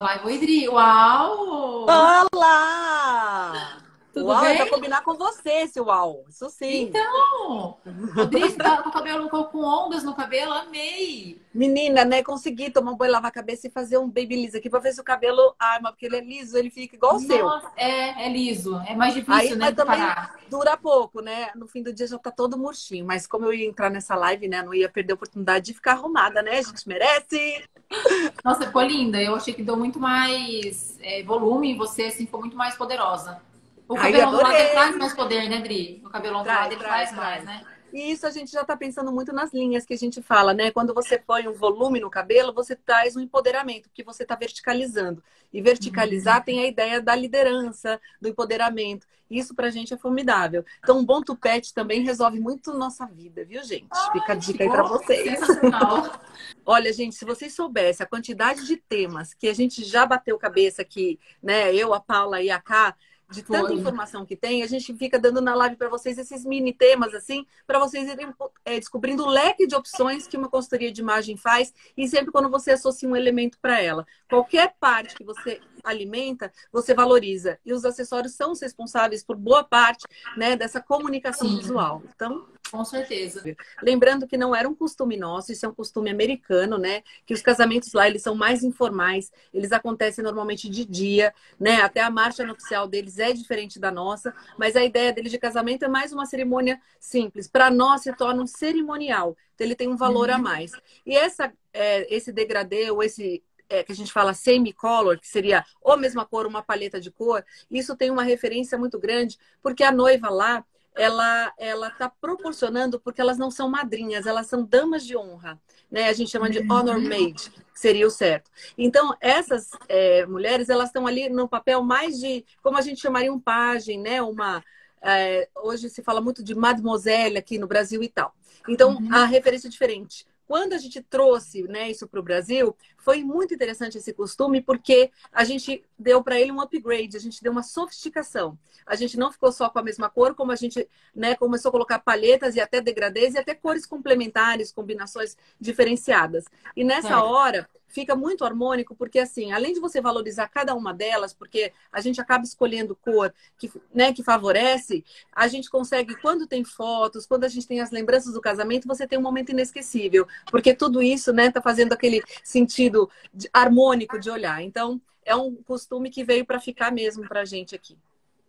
live. Oi, Dri. Uau! Olá! Tudo uau, bem? Pra combinar com você esse uau. Isso sim. Então, Rodrigo, tá com o cabelo com ondas no cabelo, amei. Menina, né? Consegui tomar um banho, lavar a cabeça e fazer um babyliss aqui pra ver se o cabelo arma, porque ele é liso, ele fica igual o seu. Nossa, é, é liso. É mais difícil, Aí, né, mas também parar. dura pouco, né? No fim do dia já tá todo murchinho. Mas como eu ia entrar nessa live, né? Não ia perder a oportunidade de ficar arrumada, né? A gente merece. Nossa, ficou linda. Eu achei que deu muito mais é, volume em você, assim, ficou muito mais poderosa. O Ai, cabelo adorei. ele traz mais poder, né, Dri? O cabelo Traz, ele traz, traz mais, né? E isso a gente já tá pensando muito nas linhas que a gente fala, né? Quando você põe um volume no cabelo, você traz um empoderamento, porque você tá verticalizando. E verticalizar tem a ideia da liderança, do empoderamento. Isso pra gente é formidável. Então, um bom tupete também resolve muito nossa vida, viu, gente? Fica a dica aí pra vocês. Sensacional. Olha, gente, se vocês soubessem a quantidade de temas que a gente já bateu cabeça aqui, né? Eu, a Paula e a Ká, de tanta Foi. informação que tem, a gente fica dando na live para vocês esses mini temas, assim, para vocês irem é, descobrindo o leque de opções que uma consultoria de imagem faz e sempre quando você associa um elemento para ela. Qualquer parte que você alimenta, você valoriza. E os acessórios são os responsáveis por boa parte né, dessa comunicação visual. Então, Com certeza. Lembrando que não era um costume nosso, isso é um costume americano, né? Que os casamentos lá eles são mais informais, eles acontecem normalmente de dia, né? Até a marcha nupcial deles é diferente da nossa, mas a ideia deles de casamento é mais uma cerimônia simples. Para nós se torna um cerimonial, então ele tem um valor a mais. E essa, é, esse degradê ou esse é, que a gente fala semi-color, que seria ou mesma cor, uma paleta de cor, isso tem uma referência muito grande, porque a noiva lá, ela ela está proporcionando porque elas não são madrinhas, elas são damas de honra, né? A gente chama de honor maid, seria o certo. Então essas é, mulheres elas estão ali no papel mais de como a gente chamaria um pajem, né? Uma é, hoje se fala muito de mademoiselle aqui no Brasil e tal. Então Uhum. a referência é diferente. Quando a gente trouxe né, isso para o Brasil, foi muito interessante esse costume, porque a gente deu para ele um upgrade, a gente deu uma sofisticação. A gente não ficou só com a mesma cor, como a gente né, começou a colocar palhetas e até degradês e até cores complementares, combinações diferenciadas. E nessa Certo. hora fica muito harmônico, porque assim, além de você valorizar cada uma delas, porque a gente acaba escolhendo cor que, né, que favorece, a gente consegue, quando tem fotos, quando a gente tem as lembranças do casamento, você tem um momento inesquecível, porque tudo isso, né, tá fazendo aquele sentido de- harmônico de olhar. Então, é um costume que veio para ficar mesmo pra gente aqui.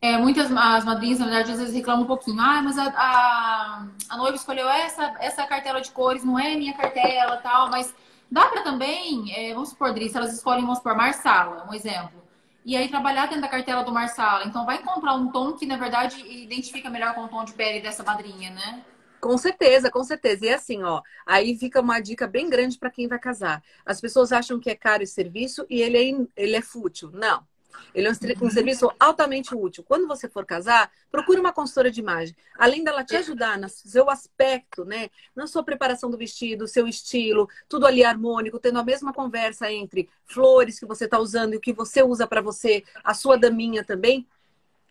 É, muitas as madrinhas, na verdade, às vezes reclamam um pouquinho. Ah, mas a, a, a noiva escolheu essa, essa cartela de cores, não é minha cartela tal. Mas dá para também, é, vamos supor, Dri, se elas escolhem, vamos supor, Marsala, um exemplo. E aí trabalhar dentro da cartela do Marsala. Então vai encontrar um tom que, na verdade, identifica melhor com o tom de pele dessa madrinha, né? Com certeza, com certeza. E assim, ó, aí fica uma dica bem grande para quem vai casar. As pessoas acham que é caro esse serviço e ele é, ele é fútil. Não. Ele é um, um serviço altamente útil. Quando você for casar, procure uma consultora de imagem. Além dela te ajudar no seu aspecto, né? Na sua preparação do vestido, seu estilo, tudo ali harmônico, tendo a mesma conversa entre flores que você está usando e o que você usa para você, a sua daminha também.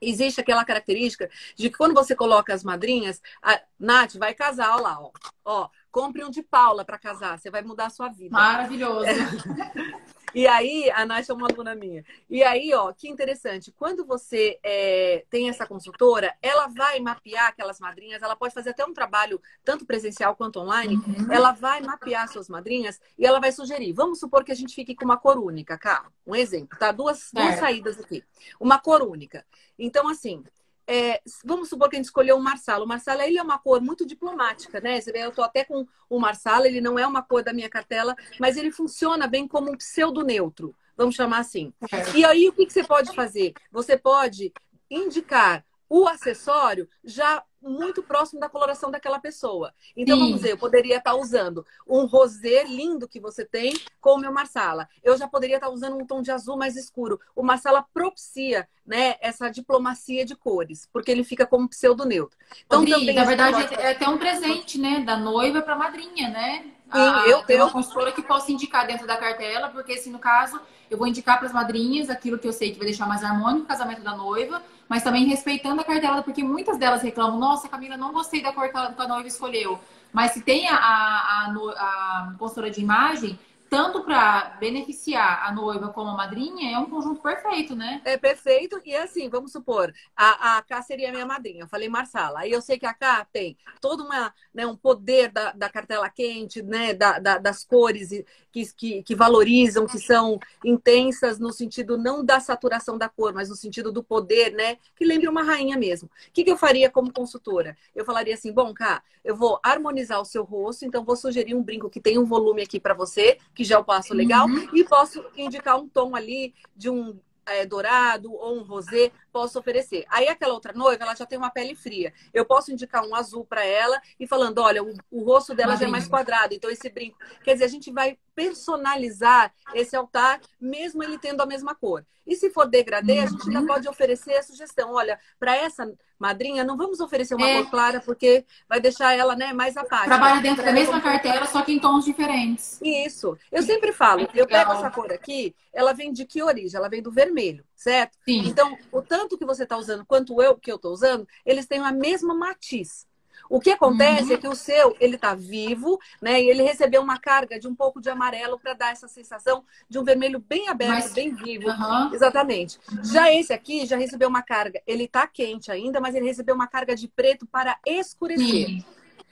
Existe aquela característica de que quando você coloca as madrinhas, a Nath vai casar, ó lá, ó. ó compre um de Paula para casar, você vai mudar a sua vida. Maravilhoso. E aí, a Nath é uma aluna minha. E aí, ó, que interessante. Quando você é, tem essa consultora, ela vai mapear aquelas madrinhas, ela pode fazer até um trabalho, tanto presencial quanto online. Uhum. Ela vai mapear suas madrinhas e ela vai sugerir. Vamos supor que a gente fique com uma cor única, cá. Um exemplo, tá? Duas, duas Certo. saídas aqui. Uma cor única. Então, assim, é, vamos supor que a gente escolheu o Marsala. O Marsala, ele é uma cor muito diplomática, né? Eu tô até com o Marsala, ele não é uma cor da minha cartela, mas ele funciona bem como um pseudo neutro, vamos chamar assim. E aí, o que, que você pode fazer? Você pode indicar o acessório já muito próximo da coloração daquela pessoa. Então, Sim. vamos dizer, eu poderia estar usando um rosé lindo que você tem com o meu Marsala. Eu já poderia estar usando um tom de azul mais escuro. O Marsala propicia né, essa diplomacia de cores, porque ele fica como pseudo neutro. Então, Então, também na verdade, é é até um presente, né? Da noiva para madrinha, né? Sim, eu- tem uma consultora que posso indicar dentro da cartela, porque assim, no caso, eu vou indicar para as madrinhas aquilo que eu sei que vai deixar mais harmônico o casamento da noiva, mas também respeitando a cartela, porque muitas delas reclamam, nossa, Camila, não gostei da cor que a, a noiva escolheu. Mas se tem a, a, a a consultora de imagem, tanto para beneficiar a noiva como a madrinha, é um conjunto perfeito, né? É perfeito. E assim, vamos supor, a, a Cá seria minha madrinha. Eu falei Marsala. Aí eu sei que a Cá tem todo uma, né, um poder da, da cartela quente, né, da, da, das cores que, que, que, valorizam, que são intensas no sentido não da saturação da cor, mas no sentido do poder, né? Que lembra uma rainha mesmo. O que, que eu faria como consultora? Eu falaria assim, bom, Cá, eu vou harmonizar o seu rosto, então vou sugerir um brinco que tem um volume aqui para você, que já é o passo legal, uhum. e posso indicar um tom ali de um é, dourado ou um rosé, posso oferecer. Aí aquela outra noiva, ela já tem uma pele fria. Eu posso indicar um azul para ela e falando, olha, o, o rosto dela já é mais quadrado, então esse brinco. Quer dizer, a gente vai personalizar esse altar, mesmo ele tendo a mesma cor. E se for degradê, a gente ainda uhum. pode oferecer a sugestão. Olha, para essa madrinha, não vamos oferecer uma é. cor clara, porque vai deixar ela né, mais apática. Trabalha dentro da mesma cartela, só que em tons diferentes. Isso. Eu sempre falo, eu pego essa cor aqui, ela vem de que origem? Ela vem do vermelho, certo? Sim. Então, o tanto que você está usando quanto eu que eu estou usando, eles têm a mesma matiz. O que acontece uhum. é que o seu, ele está vivo, né? E ele recebeu uma carga de um pouco de amarelo para dar essa sensação de um vermelho bem aberto, mas... bem vivo. Uhum. Exatamente. Uhum. Já esse aqui já recebeu uma carga, ele está quente ainda, mas ele recebeu uma carga de preto para escurecer. Sim.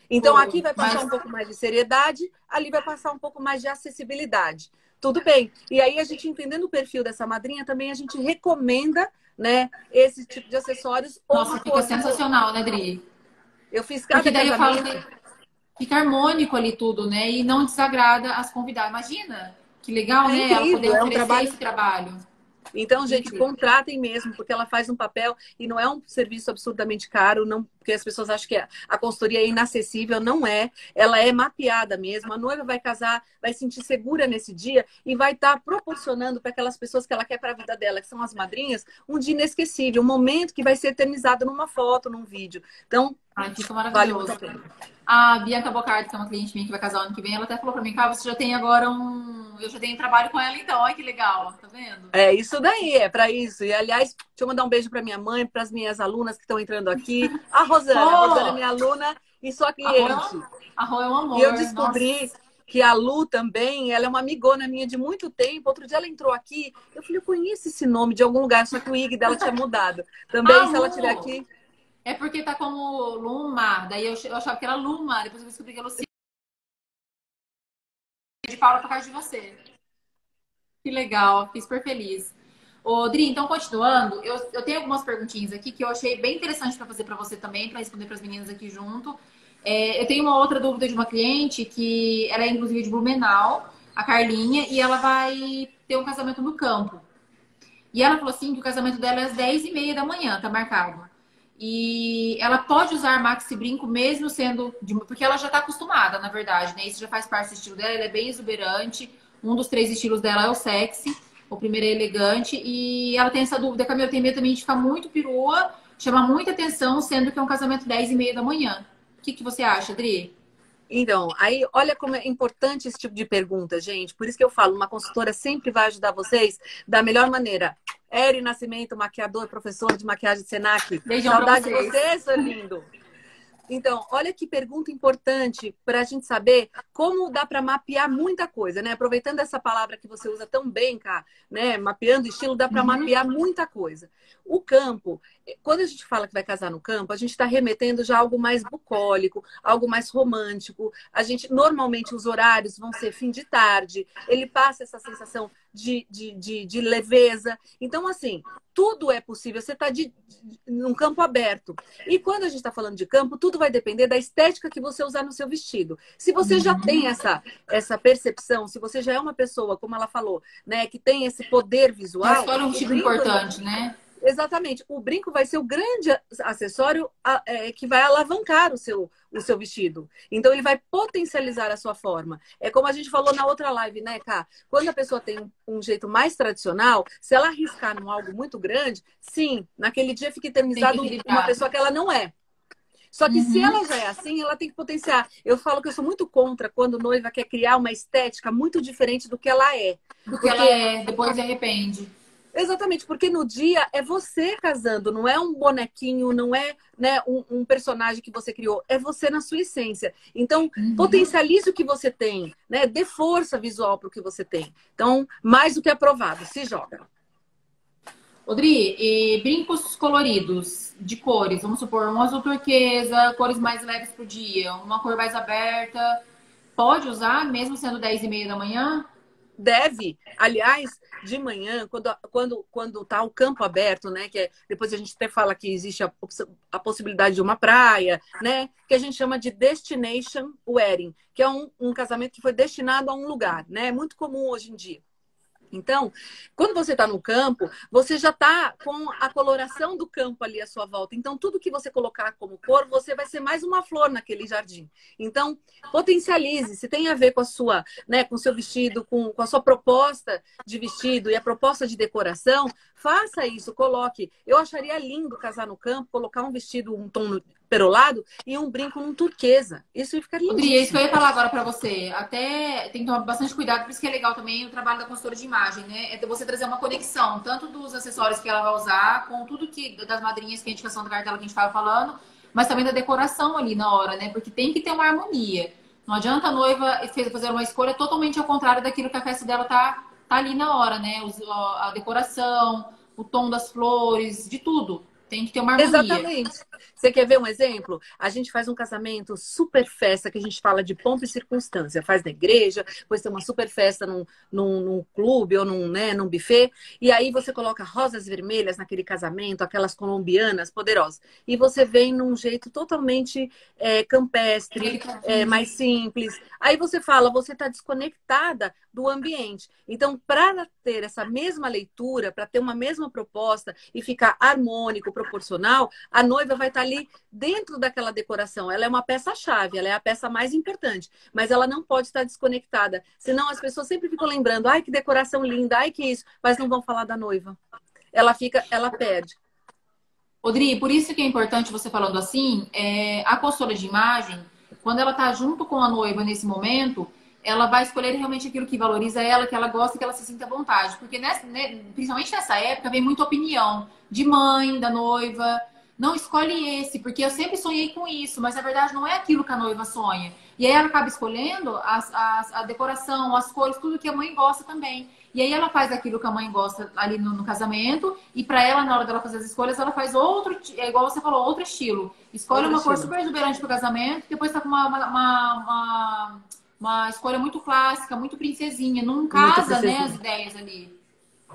Então, aqui vai passar mas... um pouco mais de seriedade, ali vai passar um pouco mais de acessibilidade. Tudo bem. E aí, a gente entendendo o perfil dessa madrinha, também a gente recomenda, né, esse tipo de acessórios. Nossa, fica sensacional, né, Dri? Eu fiz cada Porque daí eu falo que fica harmônico ali tudo, né? E não desagrada as convidadas. Imagina, que legal, é né? Incrível, Ela poder é um trabalho... esse trabalho. Então, gente, contratem mesmo, porque ela faz um papel e não é um serviço absurdamente caro, não, porque as pessoas acham que a consultoria é inacessível, não é. Ela é mapeada mesmo. A noiva vai casar, vai se sentir segura nesse dia e vai estar tá proporcionando para aquelas pessoas que ela quer para a vida dela, que são as madrinhas, um dia inesquecível, um momento que vai ser eternizado numa foto, num vídeo. Então, Ai, fica maravilhoso. Vale a Bianca Bocardi, que é uma cliente minha que vai casar ano que vem, ela até falou para mim, cara, você já tem agora um. Eu já tenho trabalho com ela então, olha que legal, tá vendo? É isso daí, é para isso. E aliás, deixa eu mandar um beijo para minha mãe, para as minhas alunas que estão entrando aqui. A Rosana, oh! a Rosana é minha aluna e sua cliente. A Rô é um amor. E eu descobri. Nossa que a Lu também, ela é uma amigona minha de muito tempo. Outro dia ela entrou aqui, eu falei, eu conheço esse nome de algum lugar, só que o IG dela tinha mudado. Também, ah, se ela estiver aqui, é porque tá como Luma, daí eu, eu achava que era Luma, depois eu descobri que é Luciana. De Paula por causa de você. Que legal, fiquei super feliz. Ô, Dri, então continuando, eu, eu tenho algumas perguntinhas aqui que eu achei bem interessante para fazer para você também, para responder para as meninas aqui junto. É, eu tenho uma outra dúvida de uma cliente que ela é inclusive de Blumenau, a Carlinha, e ela vai ter um casamento no campo. E ela falou assim que o casamento dela é às 10h30 da manhã, tá marcado. E ela pode usar maxi brinco mesmo sendo. De... Porque ela já está acostumada, na verdade, né? Isso já faz parte do estilo dela, ela é bem exuberante. Um dos três estilos dela é o sexy, o primeiro é elegante. E ela tem essa dúvida, Camila, tem medo também de ficar muito perua, chama muita atenção, sendo que é um casamento 10 e meia da manhã. O que, que você acha, Adri? Então, aí olha como é importante esse tipo de pergunta, gente. Por isso que eu falo, uma consultora sempre vai ajudar vocês da melhor maneira. Eri Nascimento, maquiador, professor de maquiagem de Senac. Beijão Saudade de você, seu lindo. Então, olha que pergunta importante para a gente saber como dá para mapear muita coisa, né? Aproveitando essa palavra que você usa tão bem, cá, né? Mapeando estilo, dá para uhum. mapear muita coisa. O campo, quando a gente fala que vai casar no campo, a gente está remetendo já a algo mais bucólico, algo mais romântico. A gente, normalmente, os horários vão ser fim de tarde, ele passa essa sensação de, de, de, de leveza. Então, assim, tudo é possível. Você está num campo aberto. E quando a gente está falando de campo, tudo vai depender da estética que você usar no seu vestido. Se você já tem essa, essa percepção, se você já é uma pessoa, como ela falou, né, que tem esse poder visual. Mas foi um tipo importante, né? Exatamente. O brinco vai ser o grande acessório é, que vai alavancar o seu, o seu vestido. Então, ele vai potencializar a sua forma. É como a gente falou na outra live, né, Cá? Quando a pessoa tem um jeito mais tradicional, se ela arriscar num algo muito grande, sim, naquele dia fica eternizado uma pessoa que ela não é. Só que uhum. se ela já é assim, ela tem que potenciar. Eu falo que eu sou muito contra quando noiva quer criar uma estética muito diferente do que ela é. Do que ela é, depois se arrepende. Exatamente, porque no dia é você casando, não é um bonequinho, não é né, um, um personagem que você criou, é você na sua essência. Então, uhum. potencialize o que você tem, né? Dê força visual para o que você tem. Então, mais do que aprovado, se joga. Odri, e brincos coloridos de cores, vamos supor, um azul turquesa, cores mais leves pro dia, uma cor mais aberta, pode usar mesmo sendo 10 e meia da manhã? Deve, aliás, de manhã, quando, quando, quando tá o campo aberto, né? Que é, depois a gente até fala que existe a, a, possibilidade de uma praia, né? Que a gente chama de destination wedding, que é um, um casamento que foi destinado a um lugar, né? É muito comum hoje em dia. Então, quando você está no campo, você já está com a coloração do campo ali à sua volta. Então, tudo que você colocar como cor, você vai ser mais uma flor naquele jardim. Então, potencialize. Se tem a ver com a sua, né, com o seu vestido, com, com a sua proposta de vestido e a proposta de decoração, faça isso, coloque. Eu acharia lindo casar no campo, colocar um vestido, um tom perolado e um brinco num turquesa. Isso ficaria lindo. É isso que eu ia falar agora para você. Até tem que tomar bastante cuidado, por isso que é legal também o trabalho da consultora de imagem, né? É você trazer uma conexão, tanto dos acessórios que ela vai usar, com tudo que das madrinhas que a indicação da cartela que a gente estava falando, mas também da decoração ali na hora, né? Porque tem que ter uma harmonia. Não adianta a noiva fazer uma escolha totalmente ao contrário daquilo que a festa dela tá, tá ali na hora, né? A decoração, o tom das flores, de tudo. Tem que ter uma harmonia. Exatamente. Você quer ver um exemplo? A gente faz um casamento super festa, que a gente fala de pompa e circunstância. Faz na igreja, depois tem uma super festa num, num, num, clube ou num, né, num buffet. E aí você coloca rosas vermelhas naquele casamento, aquelas colombianas poderosas. E você vem num jeito totalmente é, campestre, é, mais simples. Aí você fala, você está desconectada do ambiente. Então, para ter essa mesma leitura, para ter uma mesma proposta e ficar harmônico, proporcional, a noiva vai estar tá ali dentro daquela decoração. Ela é uma peça-chave, ela é a peça mais importante, mas ela não pode estar desconectada. Senão as pessoas sempre ficam lembrando, ai que decoração linda, ai que isso, mas não vão falar da noiva. Ela fica, ela perde. Odri, por isso que é importante você falando assim, é, a consultora de imagem, quando ela está junto com a noiva nesse momento, ela vai escolher realmente aquilo que valoriza ela, que ela gosta, que ela se sinta à vontade. Porque, nessa, né, principalmente nessa época, vem muita opinião de mãe, da noiva. Não escolhe esse, porque eu sempre sonhei com isso, mas na verdade não é aquilo que a noiva sonha. E aí ela acaba escolhendo as, as, a decoração, as cores, tudo que a mãe gosta também. E aí ela faz aquilo que a mãe gosta ali no, no casamento, e para ela, na hora dela fazer as escolhas, ela faz outro, é igual você falou, outro estilo. Escolhe outro uma estilo. cor super exuberante pro casamento, depois tá com uma, uma, uma uma escolha muito clássica, muito princesinha. Não casa, né, as ideias ali.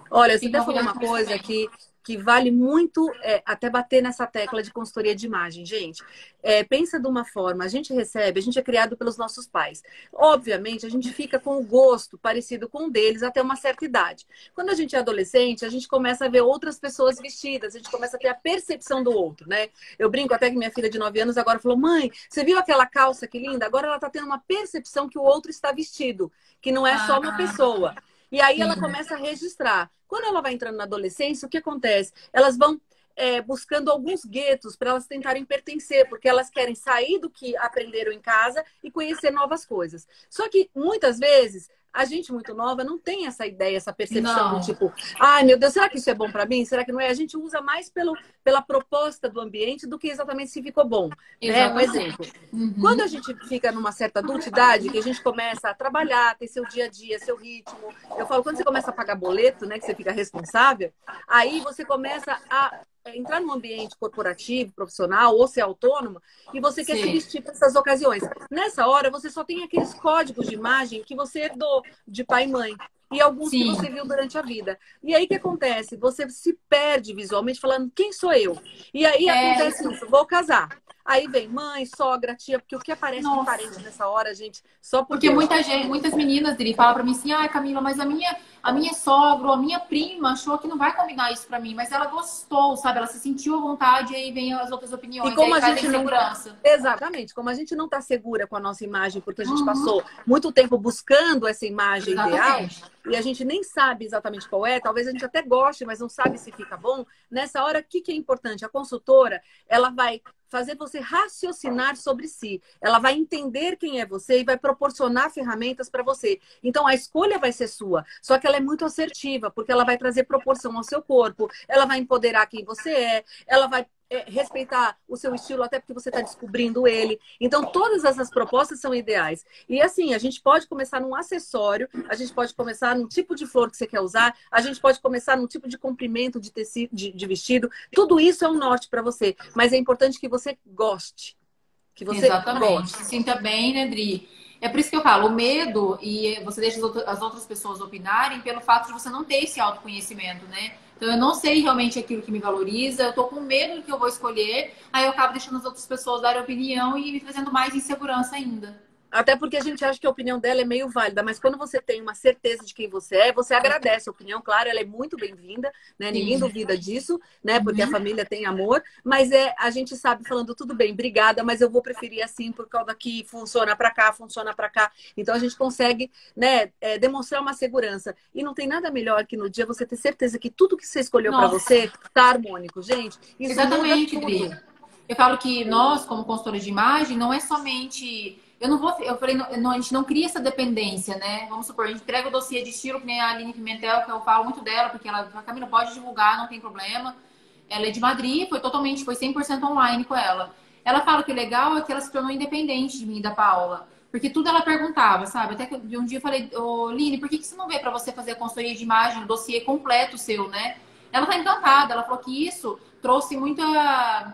Olha, você até falou uma coisa que que vale muito é, até bater nessa tecla de consultoria de imagem, gente. É, pensa de uma forma, a gente recebe, a gente é criado pelos nossos pais. Obviamente, a gente fica com o gosto parecido com o deles até uma certa idade. Quando a gente é adolescente, a gente começa a ver outras pessoas vestidas, a gente começa a ter a percepção do outro, né? Eu brinco até que minha filha de 9 anos agora falou: mãe, você viu aquela calça que linda? Agora ela está tendo uma percepção que o outro está vestido, que não é só uma ah. pessoa. E aí ela começa a registrar. Quando ela vai entrando na adolescência, o que acontece? Elas vão é, buscando alguns guetos para elas tentarem pertencer, porque elas querem sair do que aprenderam em casa e conhecer novas coisas. Só que muitas vezes a gente muito nova não tem essa ideia, essa percepção do tipo, ai meu Deus, será que isso é bom para mim? Será que não é? A gente usa mais pelo, pela proposta do ambiente do que exatamente se ficou bom. Né? Um exemplo. Uhum. Quando a gente fica numa certa adultidade, que a gente começa a trabalhar, ter seu dia a dia, seu ritmo. Eu falo, quando você começa a pagar boleto, né? Que você fica responsável, aí você começa a entrar num ambiente corporativo, profissional ou ser autônoma e você quer Sim. se vestir para essas ocasiões. Nessa hora, você só tem aqueles códigos de imagem que você herdou de pai e mãe e alguns Sim. que você viu durante a vida. E aí o que acontece? Você se perde visualmente falando quem sou eu? E aí é... acontece isso, vou casar. Aí vem mãe, sogra, tia, porque o que aparece Nossa. de parente nessa hora, gente, só porque. Porque muita gente, muitas meninas dele falam pra mim assim, ai, Camila, mas a minha, a minha sogra, a minha prima achou que não vai combinar isso pra mim, mas ela gostou, sabe? Ela se sentiu à vontade e aí vem as outras opiniões. E como a gente não. Exatamente, como a gente não tá segura com a nossa imagem, porque a gente uhum. passou muito tempo buscando essa imagem Exatamente. ideal e a gente nem sabe exatamente qual é, talvez a gente até goste, mas não sabe se fica bom. Nessa hora, o que, que é importante? A consultora, ela vai fazer você raciocinar sobre si. Ela vai entender quem é você e vai proporcionar ferramentas para você. Então a escolha vai ser sua, só que ela é muito assertiva, porque ela vai trazer proporção ao seu corpo, ela vai empoderar quem você é, ela vai respeitar o seu estilo, até porque você está descobrindo ele. Então, todas essas propostas são ideais. E assim, a gente pode começar num acessório, a gente pode começar num tipo de flor que você quer usar, a gente pode começar num tipo de comprimento de tecido, de, de vestido. Tudo isso é um norte para você. Mas é importante que você goste. Que você Exatamente. Goste. Se sinta bem, né, Dri? É por isso que eu falo, o medo, e você deixa as outras pessoas opinarem pelo fato de você não ter esse autoconhecimento, né? Então eu não sei realmente aquilo que me valoriza, eu tô com medo do que eu vou escolher, aí eu acabo deixando as outras pessoas darem opinião e me trazendo mais insegurança ainda. Até porque a gente acha que a opinião dela é meio válida, mas quando você tem uma certeza de quem você é, você agradece a opinião, claro, ela é muito bem-vinda, né? Ninguém duvida disso, né? Porque uhum. a família tem amor, mas é a gente sabe falando tudo bem, obrigada, mas eu vou preferir assim por causa que funciona para cá, funciona para cá. Então a gente consegue, né, é, demonstrar uma segurança. E não tem nada melhor que no dia você ter certeza que tudo que você escolheu para você tá harmônico, gente. Isso Exatamente, Dri. Eu falo que nós, como consultores de imagem, não é somente eu não vou. Eu falei, não, a gente não cria essa dependência, né? Vamos supor, a gente entrega o dossiê de estilo, que nem a Aline Pimentel, que eu falo muito dela, porque ela, a Camila pode divulgar, não tem problema. Ela é de Madrid, foi totalmente, foi 100% online com ela. Ela fala que o legal é que ela se tornou independente de mim da Paula. Porque tudo ela perguntava, sabe? Até que um dia eu falei, ô Line, por que, que você não vê para você fazer a consultoria de imagem, o dossiê completo seu, né? Ela tá encantada, ela falou que isso trouxe muita.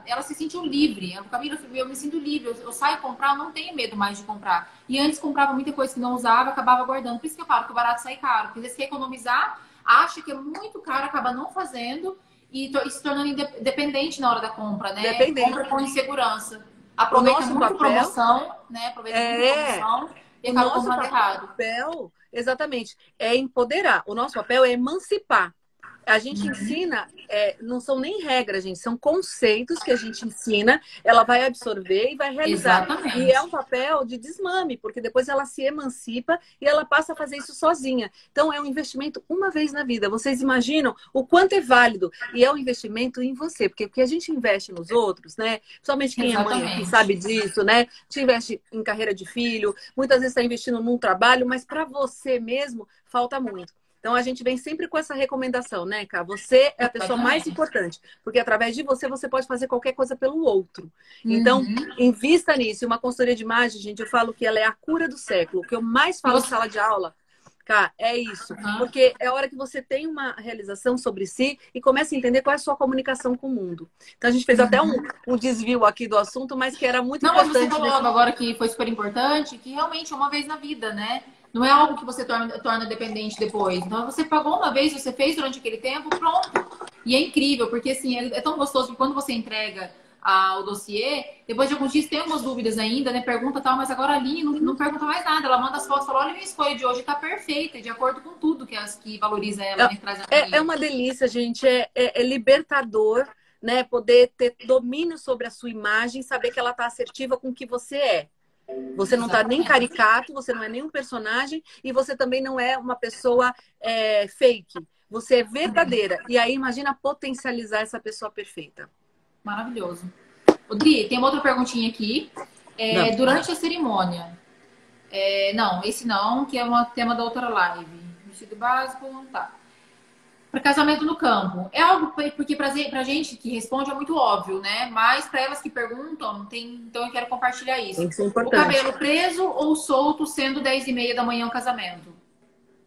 Ela se sentiu livre. Camila, eu me sinto livre. Eu, eu saio comprar, eu não tenho medo mais de comprar. E antes comprava muita coisa que não usava, acabava guardando. Por isso que eu falo que o barato sai caro. Porque vezes quer economizar, acha que é muito caro, acaba não fazendo e, e se tornando dependente na hora da compra, né? Dependente. Compra com insegurança. Aproveita muito papel, promoção, né? Aproveita é, muito promoção e comprando errado. Papel, exatamente, é empoderar. O nosso papel é emancipar. A gente ensina, é, não são nem regras, gente, são conceitos que a gente ensina, ela vai absorver e vai realizar. Exatamente. E é um papel de desmame, porque depois ela se emancipa e ela passa a fazer isso sozinha. Então é um investimento uma vez na vida. Vocês imaginam o quanto é válido? E é um investimento em você, porque, porque a gente investe nos outros, né? Somente quem Exatamente. é mãe que sabe disso, né? Gente investe em carreira de filho, muitas vezes está investindo num trabalho, mas para você mesmo falta muito. Então a gente vem sempre com essa recomendação, né, Cá? Você é a pessoa mais importante, porque através de você você pode fazer qualquer coisa pelo outro. Então, uhum. invista nisso. Uma consultoria de imagem, gente, eu falo que ela é a cura do século. O que eu mais falo em sala de aula Cá, é isso. Uhum. Porque é a hora que você tem uma realização sobre si e começa a entender qual é a sua comunicação com o mundo. Então a gente fez uhum. até um, uhum. um, desvio aqui do assunto, mas que era muito Não, importante. Não, você falou nesse... agora que foi super importante, que realmente é uma vez na vida, né? Não é algo que você torna, torna dependente depois. Então, você pagou uma vez, você fez durante aquele tempo, pronto. E é incrível, porque assim, é, é tão gostoso que quando você entrega ah, o dossiê, depois de alguns dias tem algumas dúvidas ainda, né? Pergunta tal, mas agora ali não, não pergunta mais nada. Ela manda as fotos e fala: olha, minha escolha de hoje está perfeita, de acordo com tudo que, as, que valoriza ela. É, é, é uma delícia, gente. É, é, é libertador. Né, poder ter domínio sobre a sua imagem, saber que ela está assertiva com o que você é. Você não está nem caricato, você não é nenhum personagem e você também não é uma pessoa é, fake. Você é verdadeira. E aí, imagina potencializar essa pessoa perfeita. Maravilhoso. Odri, tem uma outra perguntinha aqui. É, durante a cerimônia. É, não, esse não, que é um tema da outra live. Vestido básico, tá para casamento no campo. É algo porque para a gente que responde é muito óbvio, né? Mas para elas que perguntam, tem, então eu quero compartilhar isso. Tem que ser importante. O cabelo preso ou solto, sendo 10 e meia da manhã o casamento?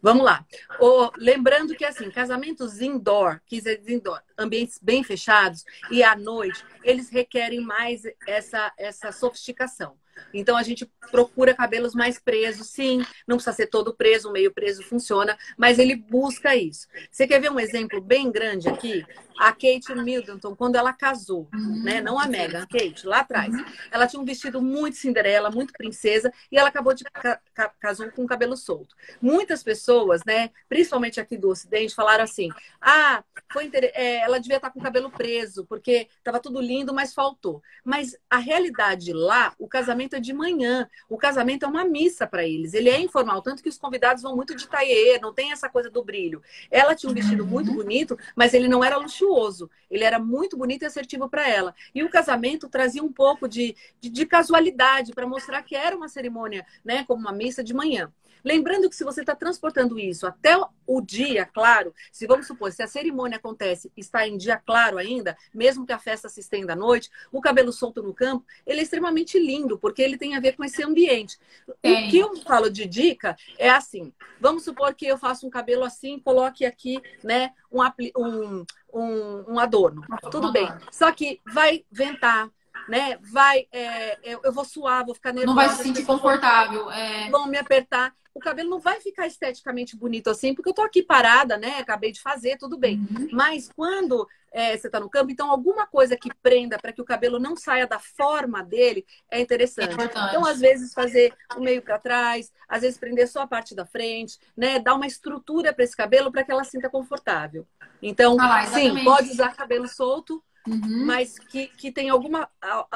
Vamos lá. O, lembrando que, assim, casamentos indoor, quer dizer, indoor, ambientes bem fechados e à noite, eles requerem mais essa, essa sofisticação. Então a gente procura cabelos mais presos, sim, não precisa ser todo preso, meio preso funciona, mas ele busca isso. Você quer ver um exemplo bem grande aqui? A Kate Middleton, quando ela casou, uhum. né? Não a Megan, a Kate, lá atrás. Uhum. Ela tinha um vestido muito Cinderela, muito princesa, e ela acabou de ca casou com o cabelo solto. Muitas pessoas, né, principalmente aqui do Ocidente, falaram assim: ah, foi inter... é, ela devia estar com o cabelo preso, porque estava tudo lindo, mas faltou. Mas a realidade lá, o casamento é de manhã. O casamento é uma missa para eles. Ele é informal, tanto que os convidados vão muito de tailleur, não tem essa coisa do brilho. Ela tinha um vestido muito bonito, mas ele não era luxuoso. Ele era muito bonito e assertivo para ela. E o casamento trazia um pouco de, de, de casualidade para mostrar que era uma cerimônia, né, como uma missa de manhã. Lembrando que se você está transportando isso até o dia claro, se vamos supor, se a cerimônia acontece está em dia claro ainda, mesmo que a festa se estenda à noite, o cabelo solto no campo, ele é extremamente lindo, porque ele tem a ver com esse ambiente. O que eu falo de dica é assim: vamos supor que eu faço um cabelo assim, coloque aqui, né, um, um, um, um adorno. Tudo bem. Só que vai ventar, né? Vai, é, eu vou suar, vou ficar nervosa. Não vai se sentir confortável. É... Vão me apertar o cabelo não vai ficar esteticamente bonito assim, porque eu tô aqui parada, né? Acabei de fazer, tudo bem. Uhum. Mas quando é, você está no campo, então alguma coisa que prenda para que o cabelo não saia da forma dele é interessante. É então, às vezes, fazer o meio para trás, às vezes prender só a parte da frente, né? Dar uma estrutura para esse cabelo para que ela sinta confortável. Então, ah, sim, pode usar cabelo solto, Uhum. mas que, que tem alguma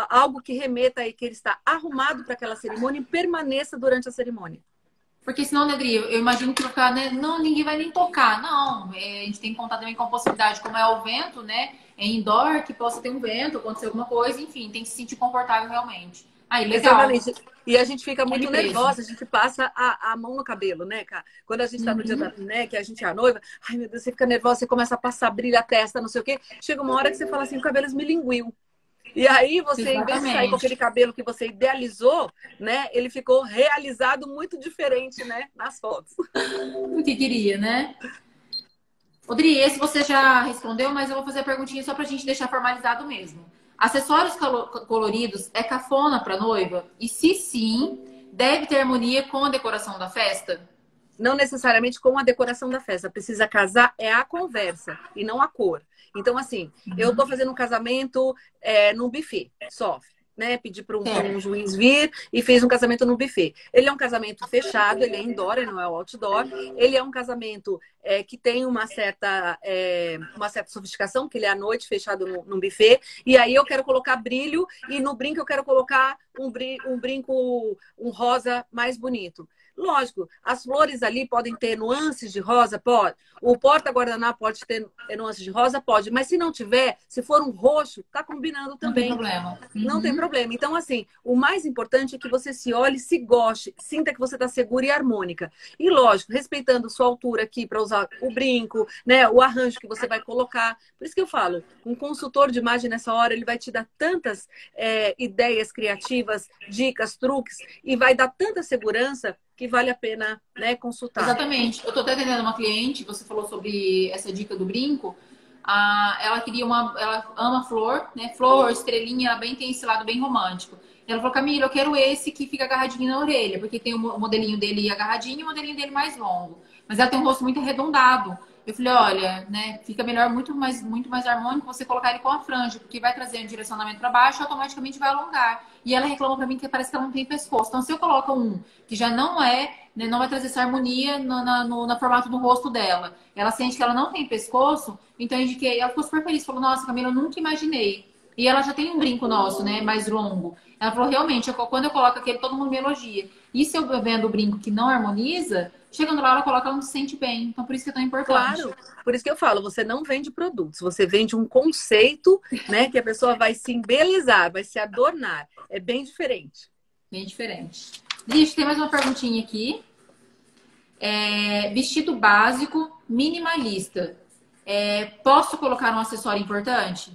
algo que remeta aí que ele está arrumado para aquela cerimônia e permaneça durante a cerimônia. Porque senão, Negri, eu imagino que ficar, né? Não, ninguém vai nem tocar. Não, é, a gente tem que contar também com a possibilidade, como é o vento, né? É indoor, que possa ter um vento, acontecer alguma coisa, enfim, tem que se sentir confortável realmente. Aí, legal. Exatamente. E a gente fica muito nervosa, a gente passa a, a mão no cabelo, né, cara? Quando a gente tá no dia da, né, que a gente é a noiva, ai meu Deus, você fica nervosa, você começa a passar, brilha a testa, não sei o quê. Chega uma hora que você fala assim, o cabelo esmilinguiu. E aí você, Exatamente. em vez de sair com aquele cabelo que você idealizou, né? Ele ficou realizado muito diferente, né? Nas fotos. O que queria, né? Odri, esse você já respondeu, mas eu vou fazer a perguntinha só pra gente deixar formalizado mesmo. Acessórios coloridos é cafona para noiva? E se sim, deve ter harmonia com a decoração da festa? Não necessariamente com a decoração da festa. Precisa casar é a conversa e não a cor. Então, assim, uhum. eu tô fazendo um casamento é, num buffet, só. Né, pedi para um, um, juiz vir e fez um casamento no buffet. Ele é um casamento fechado, ele é indoor, ele não é outdoor. Ele é um casamento é, que tem uma certa, é, uma certa sofisticação, que ele é à noite fechado no, num buffet. E aí eu quero colocar brilho e no brinco eu quero colocar um, brinco, um brinco, um rosa mais bonito. Lógico, as flores ali podem ter nuances de rosa, pode. O porta-guardanapo pode ter nuances de rosa, pode. Mas se não tiver, se for um roxo, tá combinando também. Não tem problema. Uhum. Não tem problema. Então, assim, o mais importante é que você se olhe, se goste, sinta que você tá segura e harmônica. E lógico, respeitando sua altura aqui para usar o brinco, né? O arranjo que você vai colocar. Por isso que eu falo, um consultor de imagem nessa hora, ele vai te dar tantas é, ideias criativas, dicas, truques, e vai dar tanta segurança que vale a pena né, consultar. Exatamente. Eu estou até atendendo uma cliente, você falou sobre essa dica do brinco. Ah, ela queria uma. Ela ama flor, né? Flor, estrelinha, ela bem tem esse lado bem romântico. Ela falou, Camila, eu quero esse que fica agarradinho na orelha, porque tem o modelinho dele agarradinho e o modelinho dele mais longo. Mas ela tem um rosto muito arredondado. Eu falei, olha, né, fica melhor, muito mais, muito mais harmônico você colocar ele com a franja, porque vai trazer um direcionamento para baixo e automaticamente vai alongar. E ela reclama para mim que parece que ela não tem pescoço. Então, se eu coloco um que já não é, né, não vai trazer essa harmonia no, na, no, no formato do rosto dela, ela sente que ela não tem pescoço, então eu indiquei, ela ficou super feliz, falou, nossa, Camila, eu nunca imaginei. E ela já tem um brinco nosso, né, mais longo. Ela falou, realmente, quando eu coloco aquele, todo mundo me elogia. E se eu vendo o brinco que não harmoniza, chegando lá, ela coloca, ela não se sente bem. Então, por isso que é tão importante. Claro, por isso que eu falo, você não vende produtos, você vende um conceito, né? Que a pessoa vai se embelezar, vai se adornar. É bem diferente. Bem diferente. Lixe, tem mais uma perguntinha aqui. É, vestido básico, minimalista. É, posso colocar um acessório importante?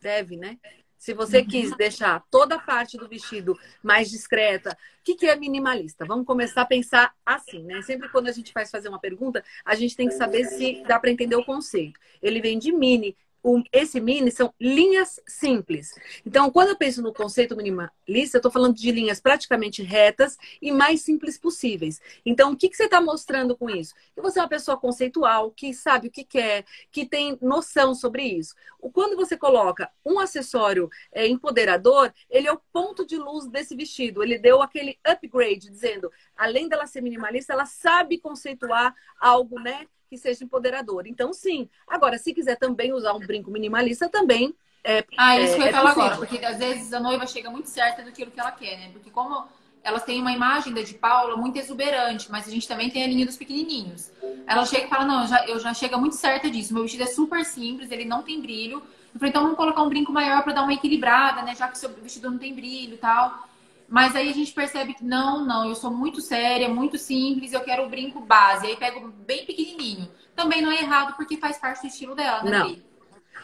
Deve, né? Se você quis deixar toda a parte do vestido mais discreta, o que, que é minimalista? Vamos começar a pensar assim, né? Sempre quando a gente faz fazer uma pergunta, a gente tem que saber se dá para entender o conceito. Ele vem de mini, o, esse mini são linhas simples. Então, quando eu penso no conceito minimalista, eu estou falando de linhas praticamente retas e mais simples possíveis. Então, o que, que você está mostrando com isso? Que você é uma pessoa conceitual, que sabe o que quer, que tem noção sobre isso. Quando você coloca um acessório é, empoderador, ele é o ponto de luz desse vestido. Ele deu aquele upgrade, dizendo, além dela ser minimalista, ela sabe conceituar algo, né? Que seja empoderador. Então, sim. Agora, se quiser também usar um brinco minimalista, também É, ah, isso é, que eu ia é falar agora, porque às vezes a noiva chega muito certa do que ela quer, né? Porque como elas têm uma imagem da de Paula muito exuberante, mas a gente também tem a linha dos pequenininhos. Ela chega e fala, não, eu já, eu já chega muito certa disso. Meu vestido é super simples, ele não tem brilho. Eu falei, então vamos colocar um brinco maior para dar uma equilibrada, né? Já que o seu vestido não tem brilho e tal. Mas aí a gente percebe que não, não, eu sou muito séria, muito simples, eu quero o brinco base. Aí pego bem pequenininho. Também não é errado porque faz parte do estilo dela, né? Não.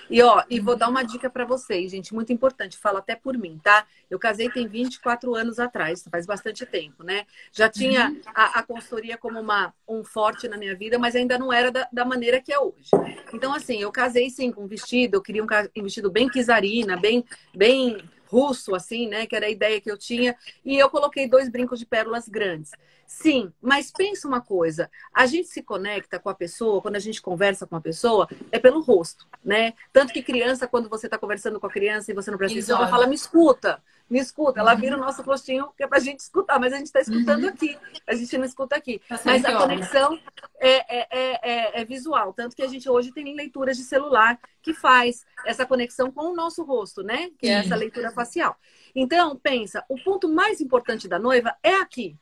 E ó, e vou dar uma dica para vocês, gente, muito importante, falo até por mim, tá? Eu casei tem 24 anos atrás, faz bastante tempo, né? Já tinha uhum. a, a consultoria como uma, um forte na minha vida, mas ainda não era da, da maneira que é hoje. Então, assim, eu casei sim com um vestido, eu queria um, um vestido bem quisarina, bem, bem russo, assim, né? Que era a ideia que eu tinha. E eu coloquei dois brincos de pérolas grandes. Sim, mas pensa uma coisa: a gente se conecta com a pessoa, quando a gente conversa com a pessoa, é pelo rosto, né? Tanto que criança, quando você está conversando com a criança e você não presta atenção, ela fala, me escuta, me escuta. Ela vira o nosso rostinho que é pra gente escutar, mas a gente está escutando uhum. aqui, a gente não escuta aqui. Tá mas a conexão é, é, é, é, visual, tanto que a gente hoje tem leituras de celular que faz essa conexão com o nosso rosto, né? Que é essa leitura facial. Então, pensa, o ponto mais importante da noiva é aqui.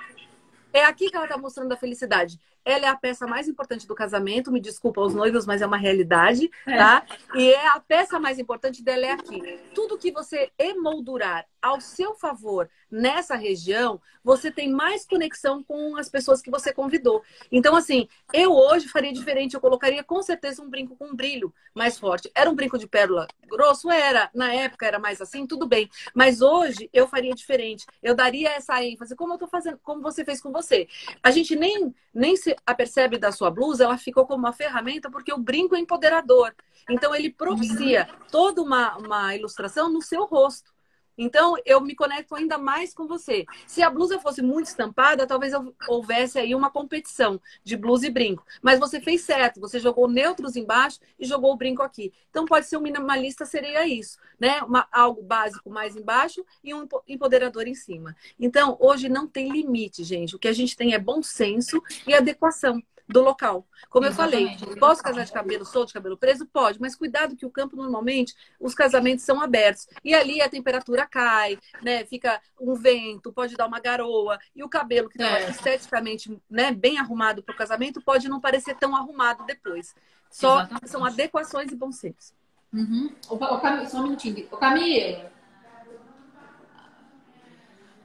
É aqui que ela está mostrando a felicidade. Ela é a peça mais importante do casamento, me desculpa aos noivos, mas é uma realidade, é. tá? É. E é a peça mais importante dela é aqui. Tudo que você emoldurar ao seu favor nessa região, você tem mais conexão com as pessoas que você convidou. Então, assim, eu hoje faria diferente. Eu colocaria com certeza um brinco com um brilho mais forte. Era um brinco de pérola grosso? Era. Na época era mais assim, tudo bem. Mas hoje eu faria diferente. Eu daria essa ênfase, como eu tô fazendo, como você fez com você. A gente nem, nem se apercebe da sua blusa, ela ficou como uma ferramenta porque o brinco é empoderador. Então, ele propicia toda uma, uma ilustração no seu rosto. Então, eu me conecto ainda mais com você. Se a blusa fosse muito estampada, talvez houvesse aí uma competição de blusa e brinco. Mas você fez certo, você jogou neutros embaixo e jogou o brinco aqui. Então, pode ser um minimalista, seria isso, né? Uma, algo básico mais embaixo e um empoderador em cima. Então, hoje não tem limite, gente. O que a gente tem é bom senso e adequação do local. Como Exatamente. eu falei, posso casar de cabelo solto, de cabelo preso? Pode, mas cuidado que o campo normalmente os casamentos são abertos e ali a temperatura cai, né? Fica um vento, pode dar uma garoa e o cabelo que está é. esteticamente, né, bem arrumado para o casamento pode não parecer tão arrumado depois. Só Exatamente. são adequações e bom senso. Uhum. O, o Cam... Só um minutinho. O Camila.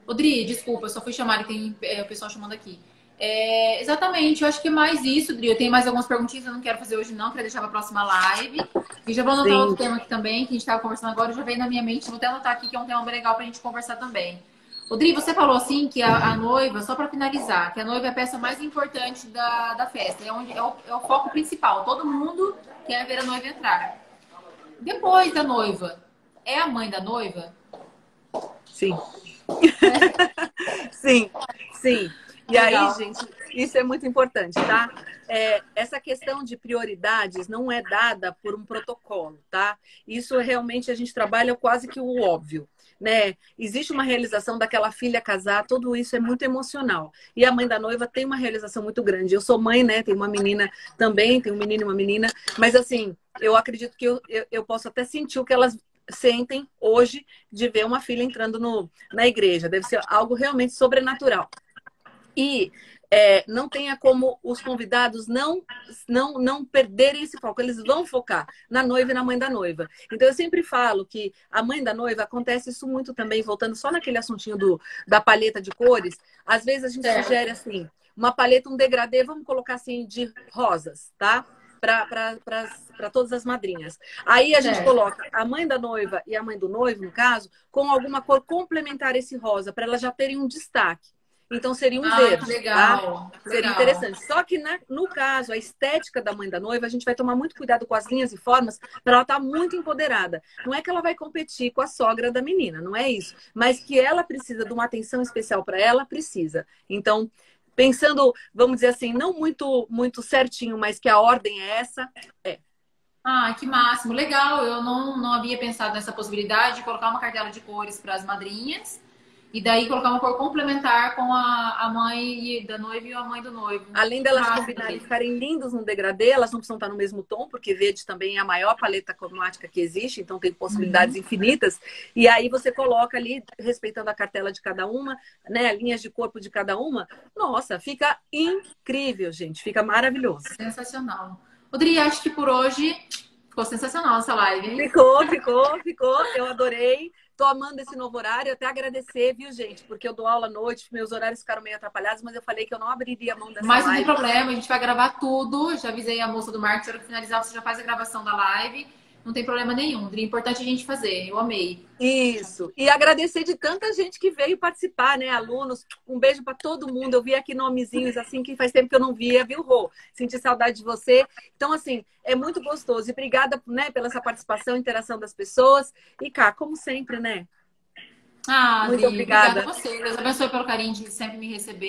Odri, desculpa, eu só fui chamar, tem é, o pessoal chamando aqui. É, exatamente, eu acho que é mais isso, Dri. Eu tenho mais algumas perguntinhas, eu não quero fazer hoje, não, quero deixar para a próxima live. E já vou anotar Sim. outro tema aqui também, que a gente estava conversando agora, já veio na minha mente, vou até anotar aqui, que é um tema bem legal para a gente conversar também. Dri, você falou assim que a, a noiva, só para finalizar, que a noiva é a peça mais importante da, da festa, é, onde, é o, é o foco principal. Todo mundo quer ver a noiva entrar. Depois da noiva, é a mãe da noiva? Sim. É. sim, sim. E aí, gente, isso é muito importante, tá? É, essa questão de prioridades não é dada por um protocolo, tá? Isso realmente a gente trabalha quase que o óbvio. Né? Existe uma realização daquela filha casar, tudo isso é muito emocional. E a mãe da noiva tem uma realização muito grande. Eu sou mãe, né? Tem uma menina também, tem um menino e uma menina. Mas assim, eu acredito que eu, eu, eu posso até sentir o que elas sentem hoje de ver uma filha entrando no, na igreja. Deve ser algo realmente sobrenatural. E é, não tenha como os convidados não, não, não perderem esse foco. Eles vão focar na noiva e na mãe da noiva. Então, eu sempre falo que a mãe da noiva acontece isso muito também, voltando só naquele assuntinho do, da palheta de cores. Às vezes a gente é. sugere assim, uma paleta, um degradê, vamos colocar assim, de rosas, tá? Para todas as madrinhas. Aí a gente é. coloca a mãe da noiva e a mãe do noivo, no caso, com alguma cor complementar esse rosa, para elas já terem um destaque. Então seria um ah, verde. Legal, tá? Seria interessante. Só que na, no caso, a estética da mãe da noiva, a gente vai tomar muito cuidado com as linhas e formas para ela estar tá muito empoderada. Não é que ela vai competir com a sogra da menina, não é isso. Mas que ela precisa de uma atenção especial para ela, precisa. Então, pensando, vamos dizer assim, não muito muito certinho, mas que a ordem é essa, é. Ah, que máximo, legal. Eu não, não havia pensado nessa possibilidade de colocar uma cartela de cores para as madrinhas E daí colocar uma cor complementar com a, a mãe da noiva e a mãe do noivo. Além delas ah, combinarem e ficarem lindas no degradê, elas não precisam estar no mesmo tom, porque verde também é a maior paleta cromática que existe, então tem possibilidades uhum. infinitas. E aí você coloca ali, respeitando a cartela de cada uma, né? Linhas de corpo de cada uma. Nossa, fica incrível, gente. Fica maravilhoso. Sensacional. Rodri, acho que por hoje ficou sensacional essa live. Hein? Ficou, ficou, ficou. Eu adorei. Tô amando esse novo horário, até agradecer, viu, gente? Porque eu dou aula à noite, meus horários ficaram meio atrapalhados, mas eu falei que eu não abriria a mão dessa mas live. Mas não tem problema, a gente vai gravar tudo. Já avisei a moça do marketing, para finalizar, você já faz a gravação da live não tem problema nenhum. É importante a gente fazer. Eu amei. Isso. E agradecer de tanta gente que veio participar, né? Alunos. Um beijo para todo mundo. Eu vi aqui nomezinhos assim que faz tempo que eu não via, viu, Rô? Senti saudade de você. Então, assim, é muito gostoso. E obrigada, né, pela essa participação, interação das pessoas. E cá, como sempre, né? Ah, muito obrigada. obrigada a você. Deus abençoe pelo carinho de sempre me receber.